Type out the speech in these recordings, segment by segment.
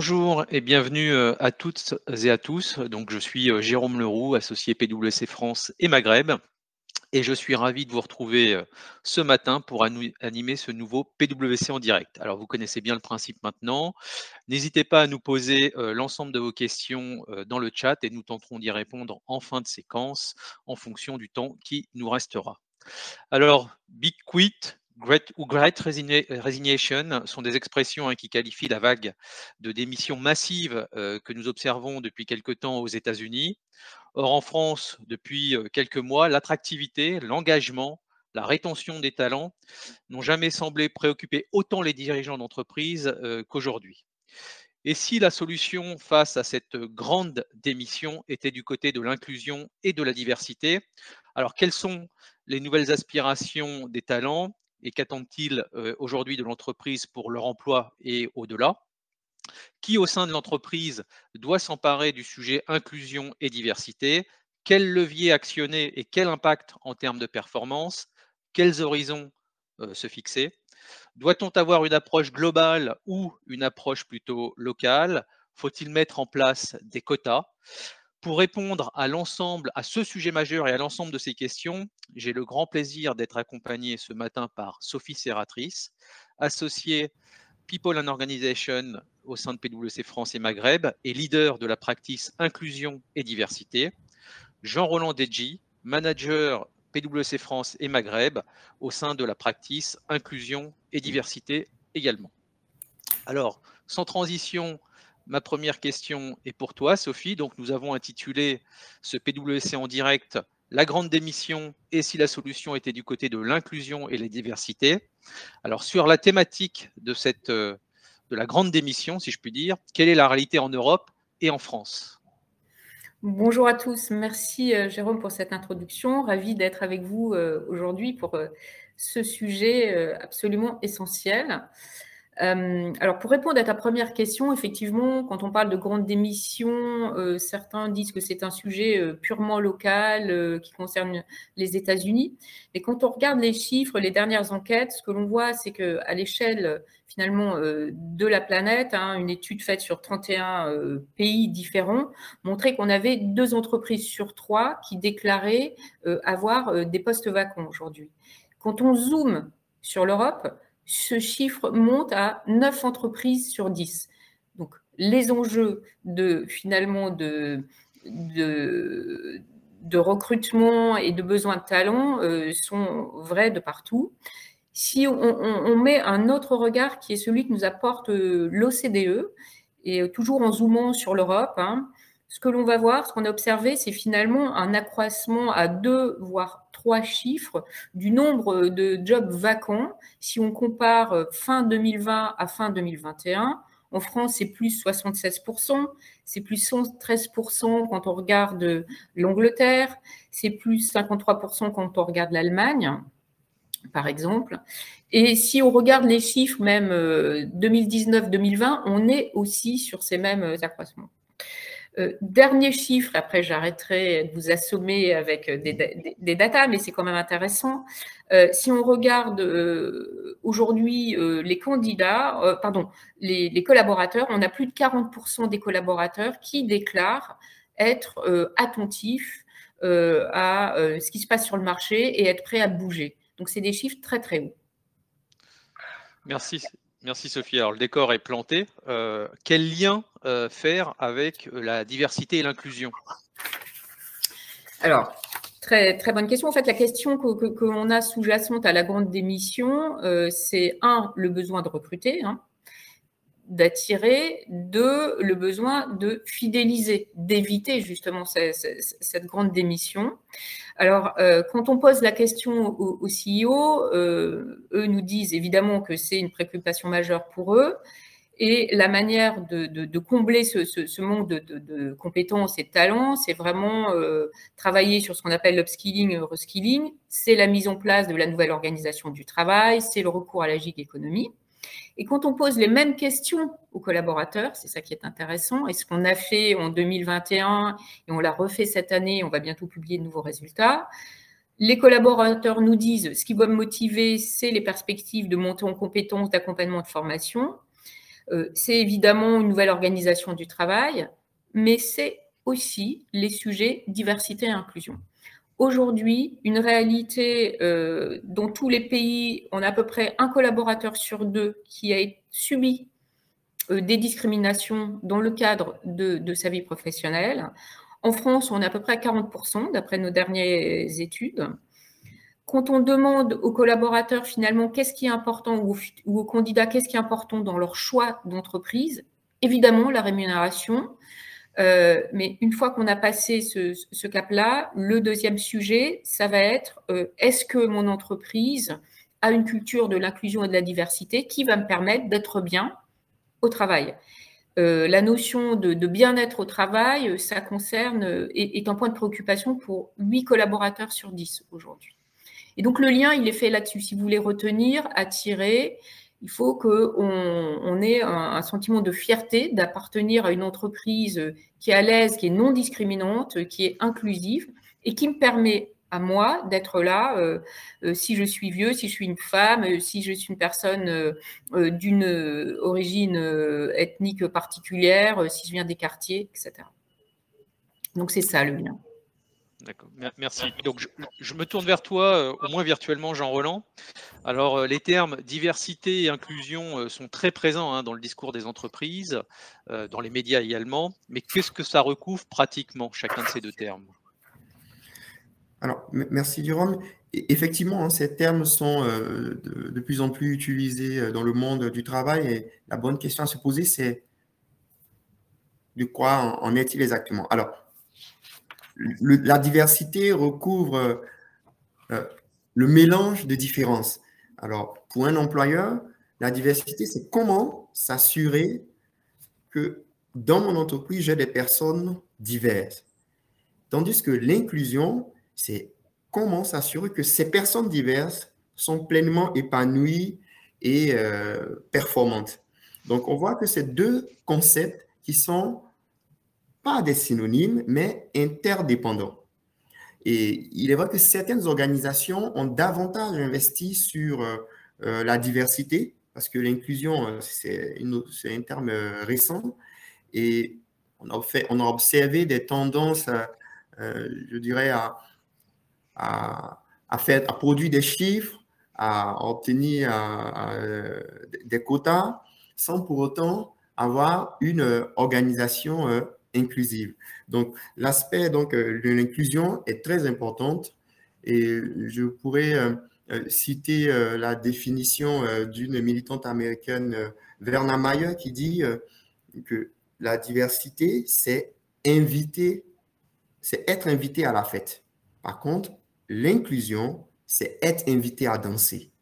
Bonjour et bienvenue euh, à toutes et à tous. Donc, je suis euh, Jérôme Leroux, associé PwC France et Maghreb, et je suis ravi de vous retrouver euh, ce matin pour animer ce nouveau PwC en direct. Alors, vous connaissez bien le principe maintenant. N'hésitez pas à nous poser l'ensemble de vos questions dans le chat et nous tenterons d'y répondre en fin de séquence en fonction du temps qui nous restera. Alors, Big Quit, Great ou Great Resignation sont des expressions hein, qui qualifient la vague de démissions massives euh, que nous observons depuis quelque temps aux États-Unis. Or, en France, depuis euh, quelques mois, l'attractivité, l'engagement, la rétention des talents n'ont jamais semblé préoccuper autant les dirigeants d'entreprise euh, qu'aujourd'hui. Et si la solution face à cette grande démission était du côté de l'inclusion et de la diversité, alors quelles sont les nouvelles aspirations des talents? Et qu'attendent-ils aujourd'hui de l'entreprise pour leur emploi et au-delà? Qui au sein de l'entreprise doit s'emparer du sujet inclusion et diversité? Quels leviers actionner et quel impact en termes de performance? Quels horizons se fixer? Doit-on avoir une approche globale ou une approche plutôt locale? Faut-il mettre en place des quotas? Pour répondre à l'ensemble, à ce sujet majeur et à l'ensemble de ces questions, j'ai le grand plaisir d'être accompagné ce matin par Sophie Serratrice, associée People and Organization au sein de PwC France et Maghreb et leader de la practice Inclusion et Diversité, Jean-Roland Deji, manager PwC France et Maghreb au sein de la practice Inclusion et Diversité également. Alors, sans transition, Ma première question est pour toi, Sophie. Donc, nous avons intitulé ce PWC en direct La grande démission et si la solution était du côté de l'inclusion et la diversité. Alors, sur la thématique de, cette, euh, de la grande démission, si je puis dire, quelle est la réalité en Europe et en France? Bonjour à tous. Merci, euh, Jérôme, pour cette introduction. Ravi d'être avec vous euh, aujourd'hui pour ce sujet absolument essentiel. Euh, alors, pour répondre à ta première question, effectivement, quand on parle de grande démission, euh, certains disent que c'est un sujet euh, purement local qui concerne les États-Unis. Mais quand on regarde les chiffres, les dernières enquêtes, ce que l'on voit, c'est qu'à l'échelle finalement de la planète, hein, une étude faite sur 31 pays différents montrait qu'on avait deux entreprises sur trois qui déclaraient avoir des postes vacants aujourd'hui. Quand on zoome sur l'Europe, ce chiffre monte à 9 entreprises sur 10. Donc, les enjeux de finalement de, recrutement et de besoin de talent euh, sont vrais de partout. Si on, met un autre regard qui est celui que nous apporte euh, l'OCDE, et toujours en zoomant sur l'Europe, hein, ce que l'on va voir, ce qu'on a observé, c'est finalement un accroissement à deux, voire trois chiffres du nombre de jobs vacants. Si on compare euh, fin 2020 à fin 2021, en France, c'est plus 76%, c'est plus 113% quand on regarde l'Angleterre, c'est plus 53% quand on regarde l'Allemagne, par exemple. Et si on regarde les chiffres même 2019-2020, euh, on est aussi sur ces mêmes accroissements. Euh, dernier chiffre, après j'arrêterai de vous assommer avec euh, des, datas, mais c'est quand même intéressant. Euh, si on regarde aujourd'hui les candidats, pardon, les, collaborateurs, on a plus de 40% des collaborateurs qui déclarent être attentifs à ce qui se passe sur le marché et être prêts à bouger. Donc c'est des chiffres très très hauts. Merci. Merci Sophie. Alors le décor est planté. Quel lien euh, faire avec euh, la diversité et l'inclusion? Alors, très, très bonne question. En fait, la question que, que, a sous-jacente à la grande démission, c'est un, le besoin de recruter. Hein d'attirer, de le besoin de fidéliser, d'éviter justement cette, grande démission. Alors, euh, quand on pose la question aux, CEO, euh, eux nous disent évidemment que c'est une préoccupation majeure pour eux. Et la manière de, combler ce, manque de, compétences et de talents, c'est vraiment euh, travailler sur ce qu'on appelle l'upskilling reskilling. C'est la mise en place de la nouvelle organisation du travail, c'est le recours à la gig économie. Et quand on pose les mêmes questions aux collaborateurs, c'est ça qui est intéressant, et ce qu'on a fait en 2021 et on l'a refait cette année, on va bientôt publier de nouveaux résultats. Les collaborateurs nous disent ce qui va me motiver, c'est les perspectives de montée en compétences, d'accompagnement de formation. C'est évidemment une nouvelle organisation du travail, mais c'est aussi les sujets diversité et inclusion. Aujourd'hui, une réalité dont tous les pays, on a à peu près un collaborateur sur deux qui a subi des discriminations dans le cadre de, de, sa vie professionnelle. En France, on est à peu près à 40% d'après nos dernières études quand on demande aux collaborateurs finalement qu'est-ce qui est important ou, aux candidats qu'est-ce qui est important dans leur choix d'entreprise, évidemment la rémunération. Euh, mais une fois qu'on a passé ce, cap-là, le deuxième sujet, ça va être euh, est-ce que mon entreprise a une culture de l'inclusion et de la diversité qui va me permettre d'être bien au travail? Euh, la notion de, bien-être au travail, ça concerne, est, est un point de préoccupation pour 8 collaborateurs sur 10 aujourd'hui. Et donc le lien, il est fait là-dessus. Si vous voulez retenir, attirer, il faut qu'on on ait un, sentiment de fierté d'appartenir à une entreprise qui est à l'aise, qui est non discriminante, qui est inclusive et qui me permet à moi d'être là euh, euh, si je suis vieux, si je suis une femme, euh, si je suis une personne d'une origine ethnique particulière, si je viens des quartiers, etc. Donc c'est ça le lien. D'accord, merci. Donc je, me tourne vers toi, euh, au moins virtuellement, Jean Roland. Alors euh, les termes diversité et inclusion euh, sont très présents hein, dans le discours des entreprises, dans les médias également, mais qu'est-ce que ça recouvre pratiquement, chacun de ces deux termes? Alors, merci Jérôme. E, effectivement, hein, ces termes sont de, plus en plus utilisés dans le monde du travail et la bonne question à se poser, c'est de quoi en est-il exactement? Alors, la diversité recouvre euh, le mélange de différences. Alors, pour un employeur, la diversité, c'est comment s'assurer que dans mon entreprise, j'ai des personnes diverses. Tandis que l'inclusion, c'est comment s'assurer que ces personnes diverses sont pleinement épanouies et euh, performantes. Donc, on voit que ces deux concepts qui sont pas des synonymes, mais interdépendants. Et il est vrai que certaines organisations ont davantage investi sur euh, euh, la diversité, parce que l'inclusion, euh, c'est un terme récent, et on a, fait, on a observé des tendances, je dirais, à, à, à, produire des chiffres, à obtenir des quotas, sans pour autant avoir une organisation inclusive. Donc, l'aspect donc euh, de l'inclusion est très importante et je pourrais euh, euh, citer la définition d'une militante américaine, Verna Mayer, qui dit que la diversité, c'est inviter, c'est être invité à la fête. Par contre, l'inclusion, c'est être invité à danser.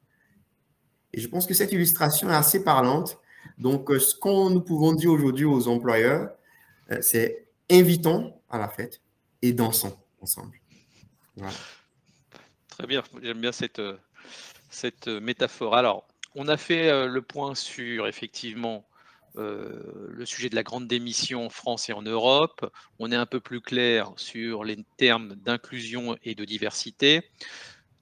Et je pense que cette illustration est assez parlante. Donc, ce qu'on nous pouvons dire aujourd'hui aux employeurs, c'est invitons à la fête et dansons ensemble. Très bien, j'aime bien cette, euh, euh, métaphore. Alors, on a fait le point sur effectivement le sujet de la grande démission en France et en Europe. On est un peu plus clair sur les termes d'inclusion et de diversité.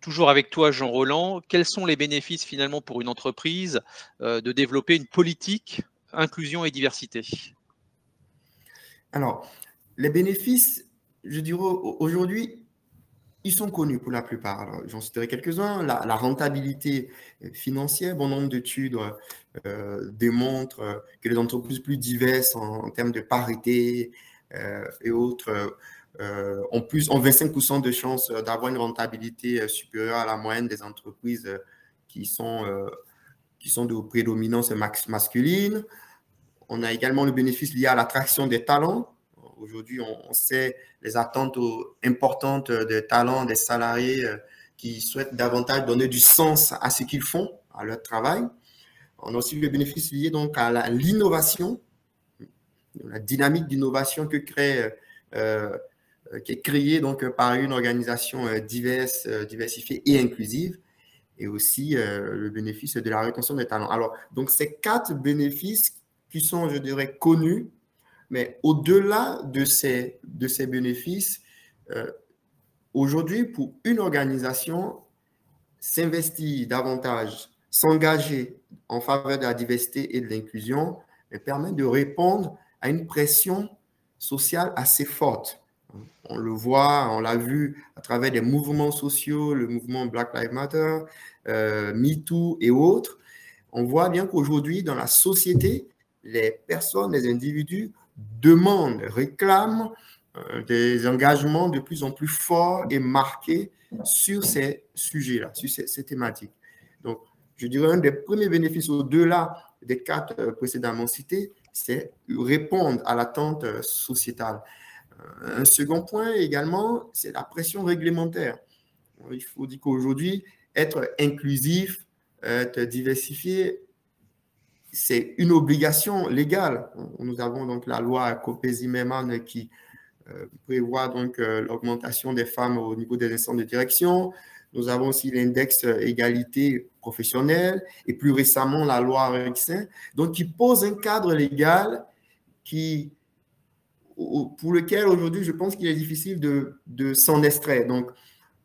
Toujours avec toi, Jean Roland, quels sont les bénéfices finalement pour une entreprise de développer une politique inclusion et diversité? Alors, les bénéfices, je dirais aujourd'hui, ils sont connus pour la plupart. J'en citerai quelques-uns. La, rentabilité financière, bon nombre d'études euh, démontrent que les entreprises plus diverses en, termes de parité euh, et autres euh, ont, plus, ont 25% de chances d'avoir une rentabilité supérieure à la moyenne des entreprises qui sont, qui sont de prédominance masculine. On a également le bénéfice lié à l'attraction des talents. Aujourd'hui, on, sait les attentes importantes des talents des salariés euh, qui souhaitent davantage donner du sens à ce qu'ils font, à leur travail. On a aussi le bénéfice lié donc à l'innovation, la dynamique d'innovation que crée, euh, euh, qui est créée donc par une organisation diverse, diversifiée et inclusive et aussi le bénéfice de la rétention des talents. Alors, donc, ces quatre bénéfices sont, je dirais, connus, mais au-delà de ces, de ces bénéfices, euh, aujourd'hui, pour une organisation, s'investir davantage, s'engager en faveur de la diversité et de l'inclusion, permet de répondre à une pression sociale assez forte. On le voit, on l'a vu à travers des mouvements sociaux, le mouvement Black Lives Matter, euh, MeToo et autres. On voit bien qu'aujourd'hui, dans la société, les personnes, les individus demandent, réclament euh, des engagements de plus en plus forts et marqués sur ces sujets-là, sur ces, thématiques. Donc, je dirais un des premiers bénéfices au-delà des quatre euh, précédemment cités, c'est répondre à l'attente euh, sociétale. Un second point également, c'est la pression réglementaire. Il faut dire qu'aujourd'hui, être inclusif, être diversifié, c'est une obligation légale. Nous avons donc la loi Copé-Zimmermann qui euh, prévoit donc euh, l'augmentation des femmes au niveau des instances de direction. Nous avons aussi l'index égalité professionnelle et plus récemment la loi Rexin, donc qui pose un cadre légal qui, pour lequel aujourd'hui je pense qu'il est difficile de, s'en extraire. Donc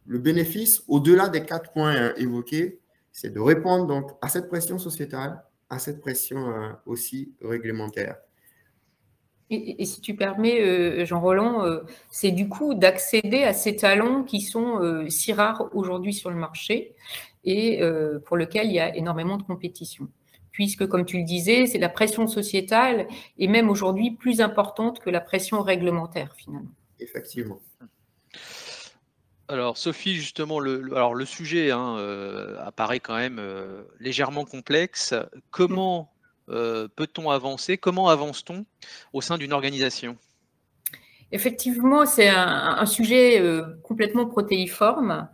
le bénéfice, au-delà des quatre points euh, évoqués, c'est de répondre donc à cette pression sociétale, à cette pression aussi réglementaire. Et, si tu permets, euh, Jean-Roland, euh, c'est du coup d'accéder à ces talents qui sont euh, si rares aujourd'hui sur le marché et pour lesquels il y a énormément de compétition. Puisque, comme tu le disais, c'est la pression sociétale et même aujourd'hui plus importante que la pression réglementaire, finalement. Effectivement. Alors, Sophie, justement, le, sujet hein, apparaît quand même légèrement complexe. Comment euh, peut-on avancer? Comment avance-t-on au sein d'une organisation? Effectivement, c'est un, sujet euh, complètement protéiforme.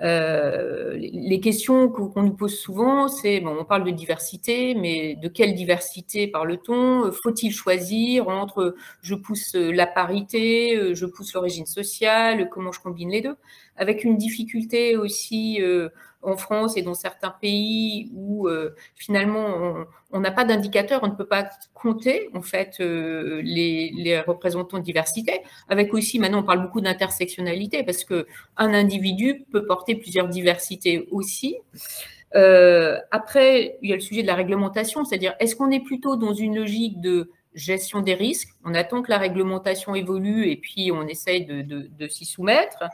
Euh, les questions qu'on nous pose souvent, c'est bon, on parle de diversité, mais de quelle diversité parle-t-on? Faut-il choisir entre je pousse la parité, je pousse l'origine sociale, comment je combine les deux? Avec une difficulté aussi en France et dans certains pays où euh, finalement on n'a pas d'indicateur, on ne peut pas compter en fait euh, les, représentants de diversité. Avec aussi maintenant on parle beaucoup d'intersectionnalité parce que un individu peut porter plusieurs diversités aussi. Euh, après, il y a le sujet de la réglementation, c'est-à-dire est-ce qu'on est plutôt dans une logique de gestion des risques. On attend que la réglementation évolue et puis on essaye de, s'y soumettre.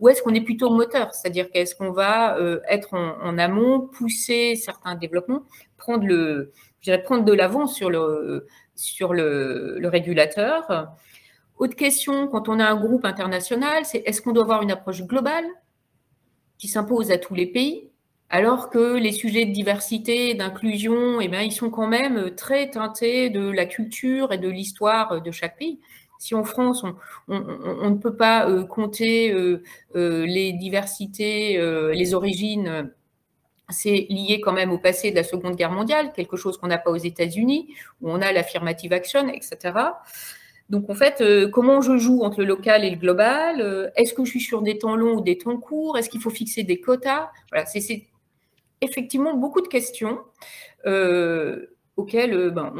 Ou est-ce qu'on est plutôt moteur? C'est-à-dire qu'est-ce qu'on va euh, être en, amont, pousser certains développements, prendre, le, prendre de l'avant sur, le, sur le régulateur? Autre question, quand on a un groupe international, c'est est-ce qu'on doit avoir une approche globale qui s'impose à tous les pays? Alors que les sujets de diversité d'inclusion, eh bien, ils sont quand même très teintés de la culture et de l'histoire de chaque pays. Si en France, on, ne peut pas euh, compter euh, euh, les diversités, les origines, c'est lié quand même au passé de la Seconde Guerre mondiale, quelque chose qu'on n'a pas aux États-Unis, où on a l'affirmative action, etc. Donc en fait, comment je joue entre le local et le global? Est-ce que je suis sur des temps longs ou des temps courts? Est-ce qu'il faut fixer des quotas? Voilà, effectivement beaucoup de questions euh, auxquelles euh, ben,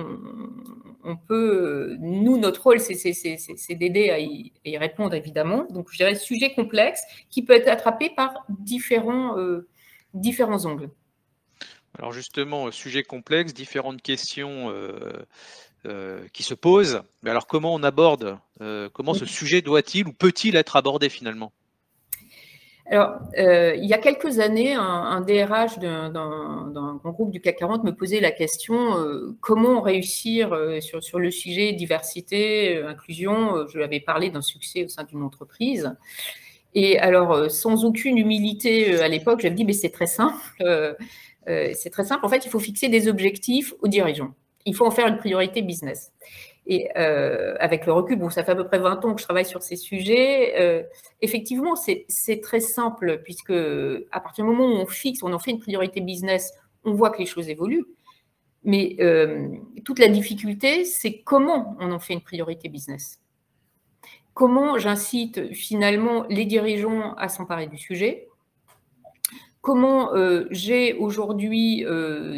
on, peut. Nous, notre rôle, c'est d'aider à, y répondre, évidemment. Donc, je dirais sujet complexe qui peut être attrapé par différents, euh, différents angles. Alors, justement, sujet complexe, différentes questions. qui se posent. Mais alors, comment on aborde, comment ce sujet doit-il ou peut-il être abordé finalement? Alors, euh, il y a quelques années, un, DRH d'un groupe du CAC 40 me posait la question euh, comment réussir euh, sur, sur, le sujet diversité, inclusion. Je lui avais parlé d'un succès au sein d'une entreprise. Et alors, sans aucune humilité à l'époque, j'avais dit mais c'est très simple. c'est très simple. En fait, il faut fixer des objectifs aux dirigeants. Il faut en faire une priorité business. Et euh, avec le recul, bon, ça fait à peu près 20 ans que je travaille sur ces sujets. Euh, effectivement, c'est très simple, puisque à partir du moment où on fixe, on en fait une priorité business, on voit que les choses évoluent. Mais euh, toute la difficulté, c'est comment on en fait une priorité business. Comment j'incite finalement les dirigeants à s'emparer du sujet Comment j'ai aujourd'hui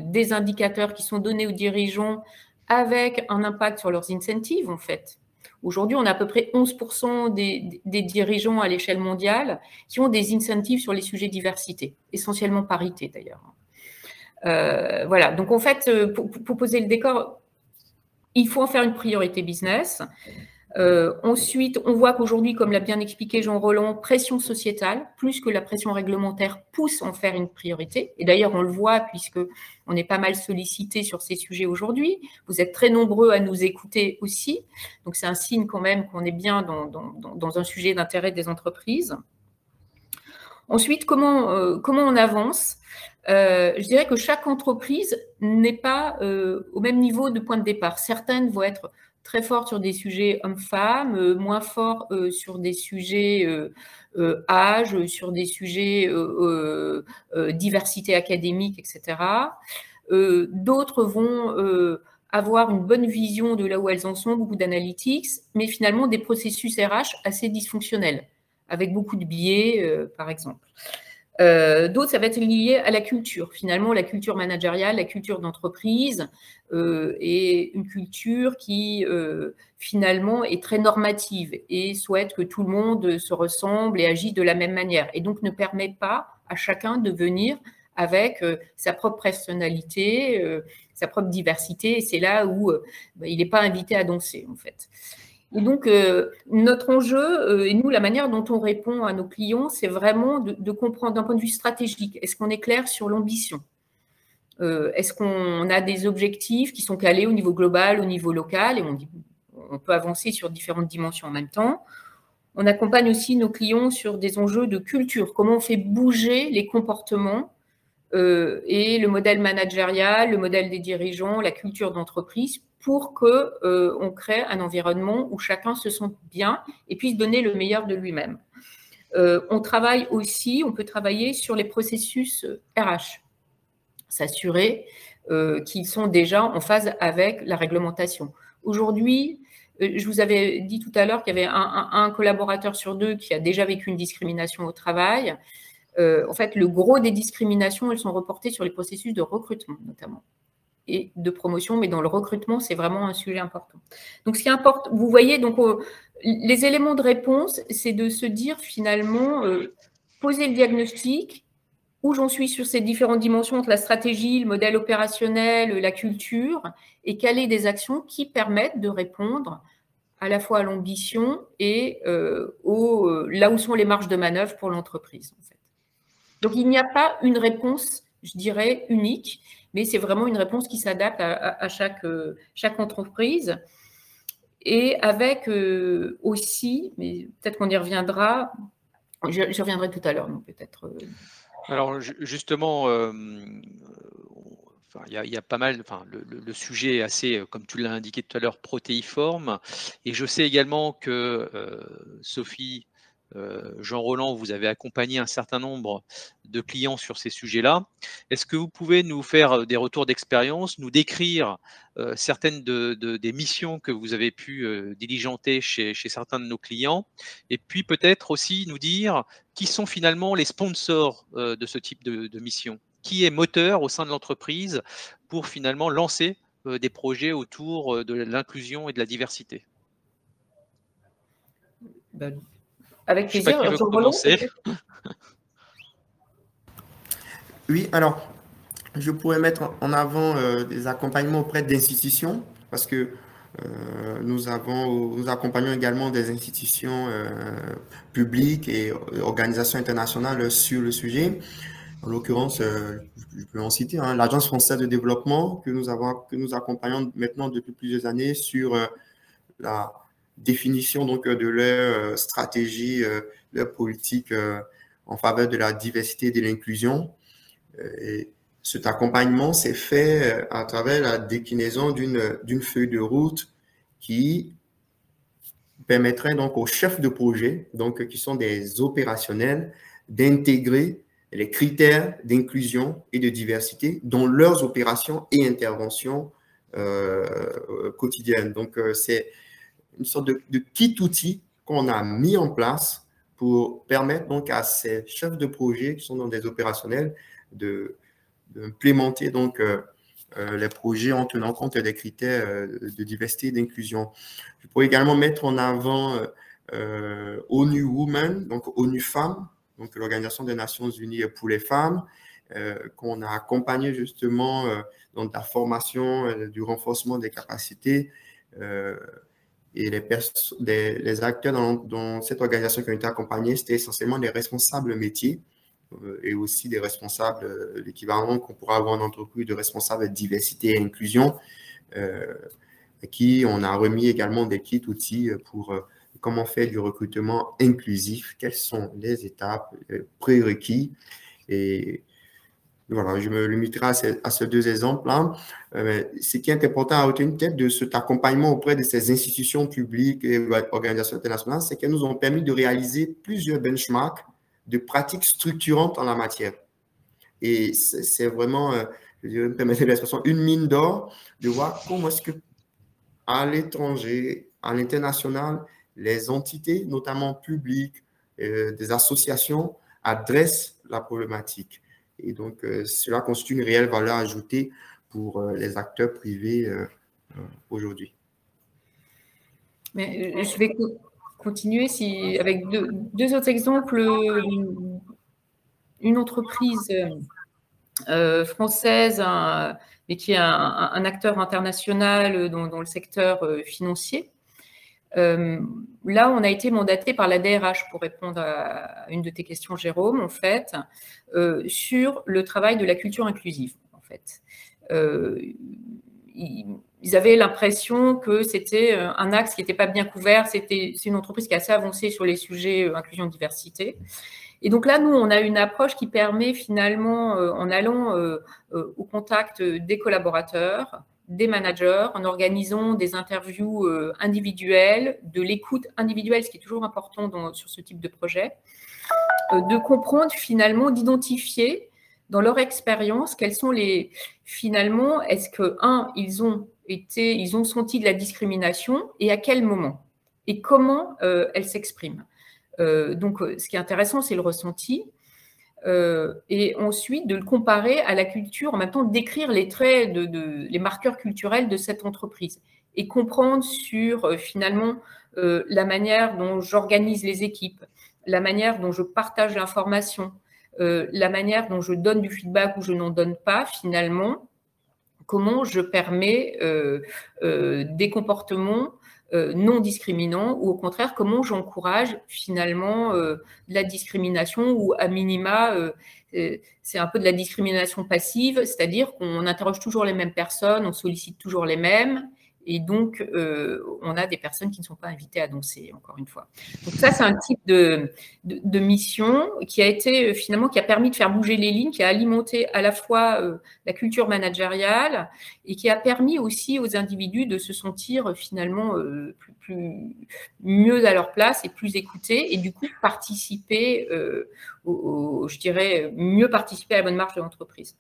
des indicateurs qui sont donnés aux dirigeants avec un impact sur leurs incentives, en fait. Aujourd'hui, on a à peu près 11% des, dirigeants à l'échelle mondiale qui ont des incentives sur les sujets diversité, essentiellement parité d'ailleurs. Euh, voilà, donc en fait, euh, pour, poser le décor, il faut en faire une priorité business. Euh, ensuite, on voit qu'aujourd'hui, comme l'a bien expliqué Jean Roland, pression sociétale, plus que la pression réglementaire, pousse en faire une priorité. Et d'ailleurs, on le voit puisque on est pas mal sollicité sur ces sujets aujourd'hui. Vous êtes très nombreux à nous écouter aussi. Donc, c'est un signe quand même qu'on est bien dans, un sujet d'intérêt des entreprises. Ensuite, comment, euh, comment on avance? Euh, je dirais que chaque entreprise n'est pas au même niveau de point de départ. Certaines vont être très fortes sur des sujets hommes-femmes, euh, moins fortes sur des sujets âge, sur des sujets diversité académique, etc. D'autres vont avoir une bonne vision de là où elles en sont, beaucoup d'analytics, mais finalement des processus RH assez dysfonctionnels, avec beaucoup de biais, par exemple. Euh, d'autres, ça va être lié à la culture. Finalement, la culture managériale, la culture d'entreprise euh, est une culture qui, euh, finalement, est très normative et souhaite que tout le monde se ressemble et agisse de la même manière. Et donc, ne permet pas à chacun de venir avec sa propre personnalité, sa propre diversité. Et c'est là où bah, il n'est pas invité à danser, en fait. Et donc, euh, notre enjeu, euh, et nous, la manière dont on répond à nos clients, c'est vraiment de, comprendre d'un point de vue stratégique, est-ce qu'on est clair sur l'ambition? Euh, Est-ce qu'on a des objectifs qui sont calés au niveau global, au niveau local? Et on, on peut avancer sur différentes dimensions en même temps. On accompagne aussi nos clients sur des enjeux de culture, comment on fait bouger les comportements et le modèle managérial, le modèle des dirigeants, la culture d'entreprise pour que euh, on crée un environnement où chacun se sente bien et puisse donner le meilleur de lui-même. Euh, on travaille aussi, on peut travailler sur les processus RH, s'assurer euh, qu'ils sont déjà en phase avec la réglementation. Aujourd'hui, je vous avais dit tout à l'heure qu'il y avait un, collaborateur sur deux qui a déjà vécu une discrimination au travail. en fait, le gros des discriminations, elles sont reportées sur les processus de recrutement, notamment et de promotion, mais dans le recrutement, c'est vraiment un sujet important. Donc, ce qui importe, vous voyez, donc les éléments de réponse, c'est de se dire finalement, euh, poser le diagnostic, où j'en suis sur ces différentes dimensions entre la stratégie, le modèle opérationnel, la culture, et caler des actions qui permettent de répondre à la fois à l'ambition et euh, au, euh, là où sont les marges de manœuvre pour l'entreprise. Donc, il n'y a pas une réponse, je dirais, unique mais c'est vraiment une réponse qui s'adapte à, chaque, euh, chaque entreprise. Et avec euh, aussi, mais peut-être qu'on y reviendra, je, reviendrai tout à l'heure, peut-être. Euh. Alors justement, il y, a pas mal, enfin, le, sujet est assez, comme tu l'as indiqué tout à l'heure, protéiforme. Et je sais également que Sophie Jean Roland, vous avez accompagné un certain nombre de clients sur ces sujets-là. Est-ce que vous pouvez nous faire euh, des retours d'expérience, nous décrire euh, certaines des missions que vous avez pu diligenter chez, certains de nos clients? Et puis peut-être aussi nous dire qui sont finalement les sponsors de ce type de, de mission? Qui est moteur au sein de l'entreprise pour finalement lancer des projets autour de l'inclusion et de la diversité? Ben, avec plaisir. oui, alors, je pourrais mettre en avant euh, des accompagnements auprès d'institutions parce que euh, nous, avons, nous accompagnons également des institutions euh, publiques et organisations internationales sur le sujet. En l'occurrence, je peux en citer hein, l'Agence française de développement que nous, avons, que nous accompagnons maintenant depuis plusieurs années sur la, définition donc euh, de leur euh, stratégie, euh, leur politique en faveur de la diversité et de l'inclusion. Et cet accompagnement s'est fait à travers la déclinaison d'une feuille de route qui permettrait donc aux chefs de projet, donc qui sont des opérationnels, d'intégrer les critères d'inclusion et de diversité dans leurs opérations et interventions quotidiennes. Donc, c'est une sorte de, de kit outil qu'on a mis en place pour permettre donc à ces chefs de projet qui sont dans des opérationnels de d'implémenter donc euh, euh, les projets en tenant compte des critères euh, de diversité et d'inclusion. Je pourrais également mettre en avant ONU Women, donc ONU Femmes, donc l'Organisation des Nations Unies pour les femmes, qu'on a accompagné justement dans la formation, du renforcement des capacités. Et les, les acteurs dans, cette organisation qui ont été accompagnés, c'était essentiellement des responsables métiers et aussi des responsables, l'équivalent qu'on pourra avoir en entreprise de responsables de diversité et inclusion, à qui on a remis également des kits outils pour comment faire du recrutement inclusif, quelles sont les étapes, prérequis. Et voilà, je me limiterai à ces, deux exemples-là. Euh, ce qui est important à retenir de cet accompagnement auprès de ces institutions publiques et organisations internationales, c'est qu'elles nous ont permis de réaliser plusieurs benchmarks de pratiques structurantes en la matière. Et c'est vraiment, euh, je me l'expression, une mine d'or de voir comment est-ce que à l'étranger, à l'international, les entités, notamment publiques, euh, des associations, adressent la problématique. Et donc, euh, cela constitue une réelle valeur ajoutée pour euh, les acteurs privés aujourd'hui. Mais je vais continuer avec deux, autres exemples. Une entreprise française, mais qui est un, acteur international dans le secteur financier, euh, là, on a été mandaté par la DRH pour répondre à une de tes questions, Jérôme, en fait, euh, sur le travail de la culture inclusive. En fait, euh, ils avaient l'impression que c'était un axe qui n'était pas bien couvert. C'était c'est une entreprise qui est assez avancée sur les sujets inclusion diversité. Et donc là, nous, on a une approche qui permet finalement, en allant au contact des collaborateurs, des managers en organisant des interviews euh, individuelles, de l'écoute individuelle, ce qui est toujours important sur ce type de projet, euh, de comprendre finalement, d'identifier dans leur expérience quels sont les finalement est-ce que un ils ont été ils ont senti de la discrimination et à quel moment et comment euh, elle s'exprime. donc ce qui est intéressant c'est le ressenti euh, et ensuite de le comparer à la culture, en même temps d'écrire les traits, de, les marqueurs culturels de cette entreprise et comprendre sur euh, finalement euh, la manière dont j'organise les équipes, la manière dont je partage l'information, la manière dont je donne du feedback ou je n'en donne pas finalement, comment je permets des comportements euh, non discriminant ou au contraire comment j'encourage finalement euh, la discrimination ou à minima euh, c'est un peu de la discrimination passive, c'est-à-dire qu'on interroge toujours les mêmes personnes, on sollicite toujours les mêmes et donc, euh, on a des personnes qui ne sont pas invitées à danser, encore une fois. Donc ça, c'est un type de, mission qui a été finalement, qui a permis de faire bouger les lignes, qui a alimenté à la fois euh, la culture managériale et qui a permis aussi aux individus de se sentir finalement euh, plus, mieux à leur place et plus écoutés et du coup participer, je dirais, mieux participer à la bonne marche de l'entreprise.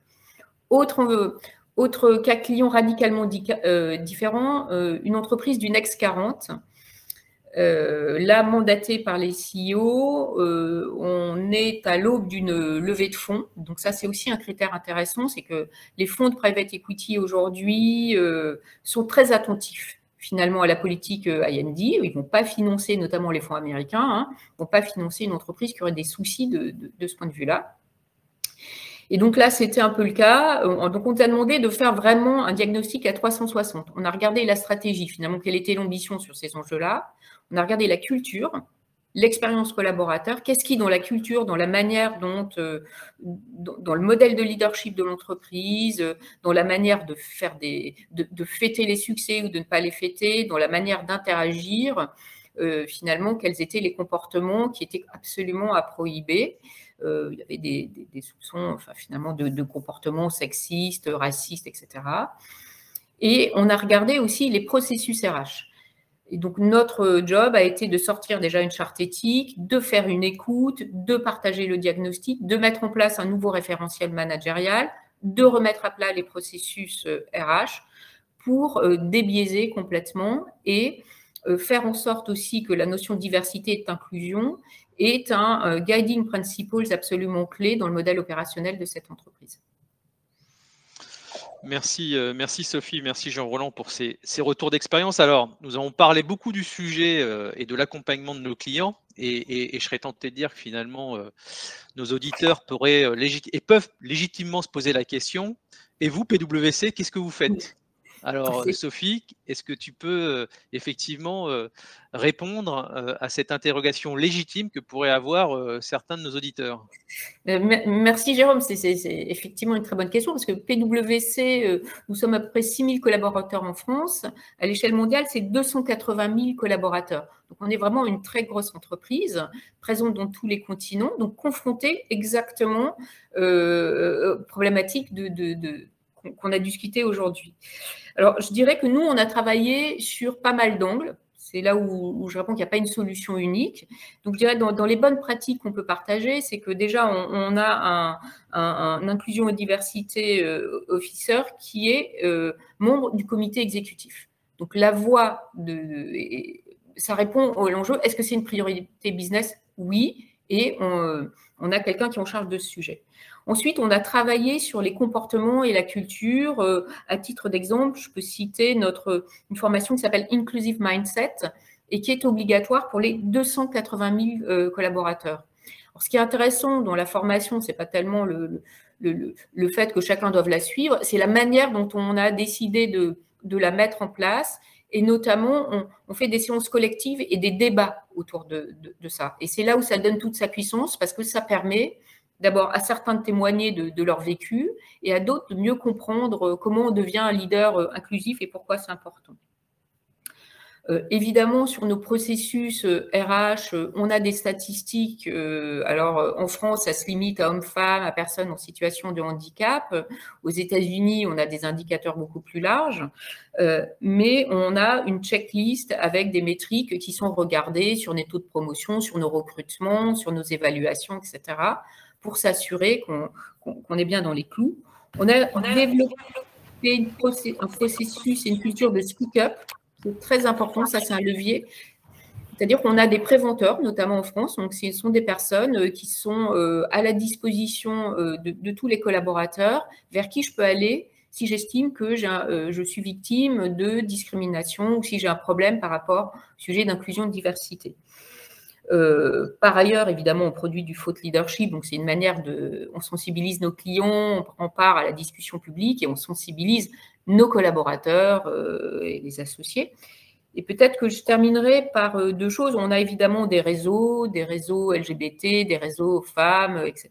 Autre, autre cas client radicalement euh, différent, euh, une entreprise du Next 40. Euh, là, mandatée par les CEO, on est à l'aube d'une levée de fonds. Donc ça, c'est aussi un critère intéressant, c'est que les fonds de private equity aujourd'hui sont très attentifs finalement à la politique IND. Ils ne vont pas financer, notamment les fonds américains, hein, vont pas financer une entreprise qui aurait des soucis de ce point de vue-là. Et donc là, c'était un peu le cas. Euh, donc on t'a demandé de faire vraiment un diagnostic à 360. On a regardé la stratégie, finalement, quelle était l'ambition sur ces enjeux-là. On a regardé la culture, l'expérience collaborateur, qu'est-ce qui, dans la culture, dans la manière dont, euh, dans le modèle de leadership de l'entreprise, euh, dans la manière de faire des, de, fêter les succès ou de ne pas les fêter, dans la manière d'interagir, finalement, quels étaient les comportements qui étaient absolument à prohiber. Euh, il y avait des, soupçons enfin, finalement de, comportements sexistes, racistes, etc. Et on a regardé aussi les processus RH. Et donc notre job a été de sortir déjà une charte éthique, de faire une écoute, de partager le diagnostic, de mettre en place un nouveau référentiel managérial, de remettre à plat les processus RH euh, pour euh, débiaiser complètement et faire en sorte aussi que la notion de diversité et d'inclusion est un euh, guiding principles absolument clé dans le modèle opérationnel de cette entreprise. Merci, euh, merci Sophie, merci Jean-Roland pour ces, retours d'expérience. Alors, nous avons parlé beaucoup du sujet euh, et de l'accompagnement de nos clients et, je serais tenté de dire que finalement, nos auditeurs pourraient et peuvent légitimement se poser la question, et vous, PwC, qu'est-ce que vous faites? Alors, Sophie, est-ce que tu peux effectivement répondre à cette interrogation légitime que pourraient avoir certains de nos auditeurs? Merci Jérôme, c'est effectivement une très bonne question parce que PwC, nous sommes à peu près 6 000 collaborateurs en France. À l'échelle mondiale, c'est 280 000 collaborateurs. Donc, on est vraiment une très grosse entreprise, présente dans tous les continents, donc confrontée exactement aux problématiques de, de qu'on a discuté aujourd'hui. Alors, je dirais que nous, on a travaillé sur pas mal d'angles. C'est là où, je réponds qu'il n'y a pas une solution unique. Donc, je dirais dans, dans les bonnes pratiques qu'on peut partager, c'est que déjà, on, a un, inclusion et diversité euh, officer qui est euh, membre du comité exécutif. Donc, la voix de, ça répond à l'enjeu. Est-ce que c'est une priorité business? Oui. Et on, on a quelqu'un qui en charge de ce sujet. Ensuite, on a travaillé sur les comportements et la culture. Euh, à titre d'exemple, je peux citer notre, une formation qui s'appelle Inclusive Mindset et qui est obligatoire pour les 280 000 euh, collaborateurs. ce qui est intéressant dans la formation, c'est pas tellement le, fait que chacun doive la suivre, c'est la manière dont on a décidé de, la mettre en place. Et notamment, on, fait des séances collectives et des débats autour de ça. Et c'est là où ça donne toute sa puissance parce que ça permet d'abord à certains de témoigner de, leur vécu et à d'autres de mieux comprendre comment on devient un leader euh, inclusif et pourquoi c'est important. Euh, évidemment, sur nos processus RH, euh, on a des statistiques. alors, en France, ça se limite à hommes-femmes, à personnes en situation de handicap. Aux États-Unis, on a des indicateurs beaucoup plus larges. mais on a une checklist avec des métriques qui sont regardées sur les taux de promotion, sur nos recrutements, sur nos évaluations, etc pour s'assurer qu'on est bien dans les clous. On a, développé un processus et une culture de speak-up. C'est très important, ça c'est un levier. C'est-à-dire qu'on a des préventeurs, notamment en France. Donc, ce sont des personnes euh, qui sont euh, à la disposition euh, de, tous les collaborateurs, vers qui je peux aller si j'estime que je suis victime de discrimination ou si j'ai un problème par rapport au sujet d'inclusion et de diversité. Euh, par ailleurs, évidemment, on produit du faute leadership, donc c'est une manière de, on sensibilise nos clients, on prend part à la discussion publique et on sensibilise nos collaborateurs euh, et les associés. Et peut-être que je terminerai par euh, deux choses. On a évidemment des réseaux, des réseaux LGBT, des réseaux femmes, etc.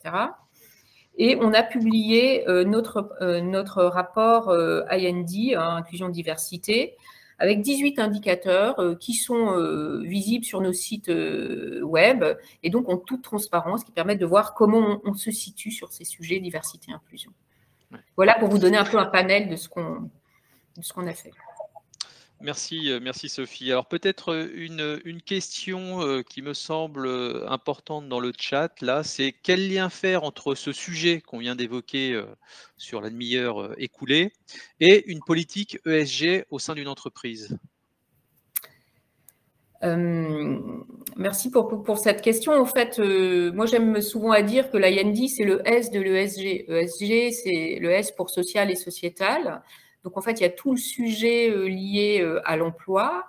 Et on a publié notre, notre rapport IND, hein, Inclusion Diversité, avec 18 indicateurs euh, qui sont euh, visibles sur nos sites euh, web et donc en toute transparence qui permettent de voir comment on, se situe sur ces sujets diversité et inclusion. Voilà pour vous donner un peu un panel de ce qu'on a fait. Merci, euh, merci Sophie. Alors peut-être euh, une, question euh, qui me semble importante dans le chat, là, c'est quel lien faire entre ce sujet qu'on vient d'évoquer sur la demi-heure écoulée et une politique ESG au sein d'une entreprise? Merci pour, pour, cette question. En fait, moi j'aime souvent à dire que l'IND, c'est le S de l'ESG. ESG, c'est le S pour social et sociétal. Donc en fait, il y a tout le sujet euh, lié euh, à l'emploi,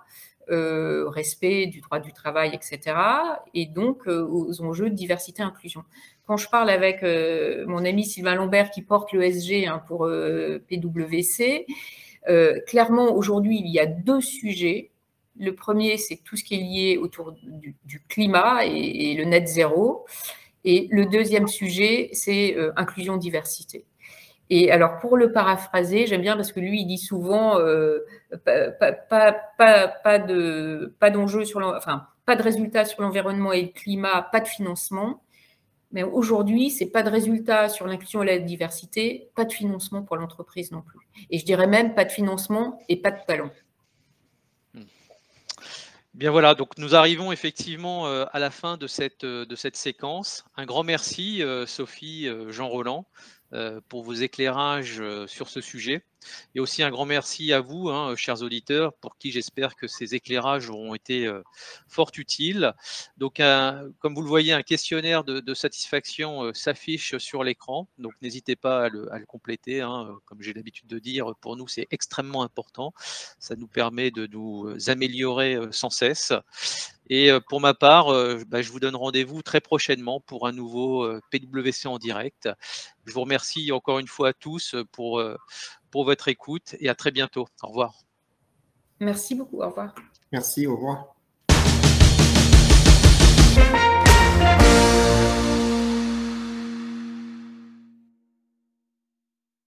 euh, respect du droit du travail, etc. Et donc aux enjeux de diversité et inclusion. Quand je parle avec mon ami Sylvain Lambert qui porte l'ESG hein, pour PwC, clairement aujourd'hui il y a deux sujets. Le premier, c'est tout ce qui est lié autour du, climat et, le net zéro. Et le deuxième sujet, c'est inclusion-diversité. Et alors, pour le paraphraser, j'aime bien parce que lui, il dit souvent euh, pas, de pas sur enfin pas de résultats sur l'environnement et le climat, pas de financement. Mais aujourd'hui, c'est pas de résultats sur l'inclusion et la diversité, pas de financement pour l'entreprise non plus. Et je dirais même pas de financement et pas de talent. Hmm. Bien voilà, donc nous arrivons effectivement euh, à la fin de cette, de cette séquence. Un grand merci, euh, Sophie, Jean Roland. Euh, pour vos éclairages euh, sur ce sujet. Et aussi un grand merci à vous, hein, chers auditeurs, pour qui j'espère que ces éclairages auront été euh, fort utiles. Donc, comme vous le voyez, un questionnaire de, satisfaction euh, s'affiche sur l'écran. Donc, n'hésitez pas à le, compléter. Hein. Comme j'ai l'habitude de dire, pour nous, c'est extrêmement important. Ça nous permet de nous améliorer sans cesse. Et pour ma part, bah, je vous donne rendez-vous très prochainement pour un nouveau PWC en direct. Je vous remercie encore une fois à tous pour, pour votre écoute et à très bientôt. Au revoir. Merci beaucoup. Au revoir. Merci. Au revoir.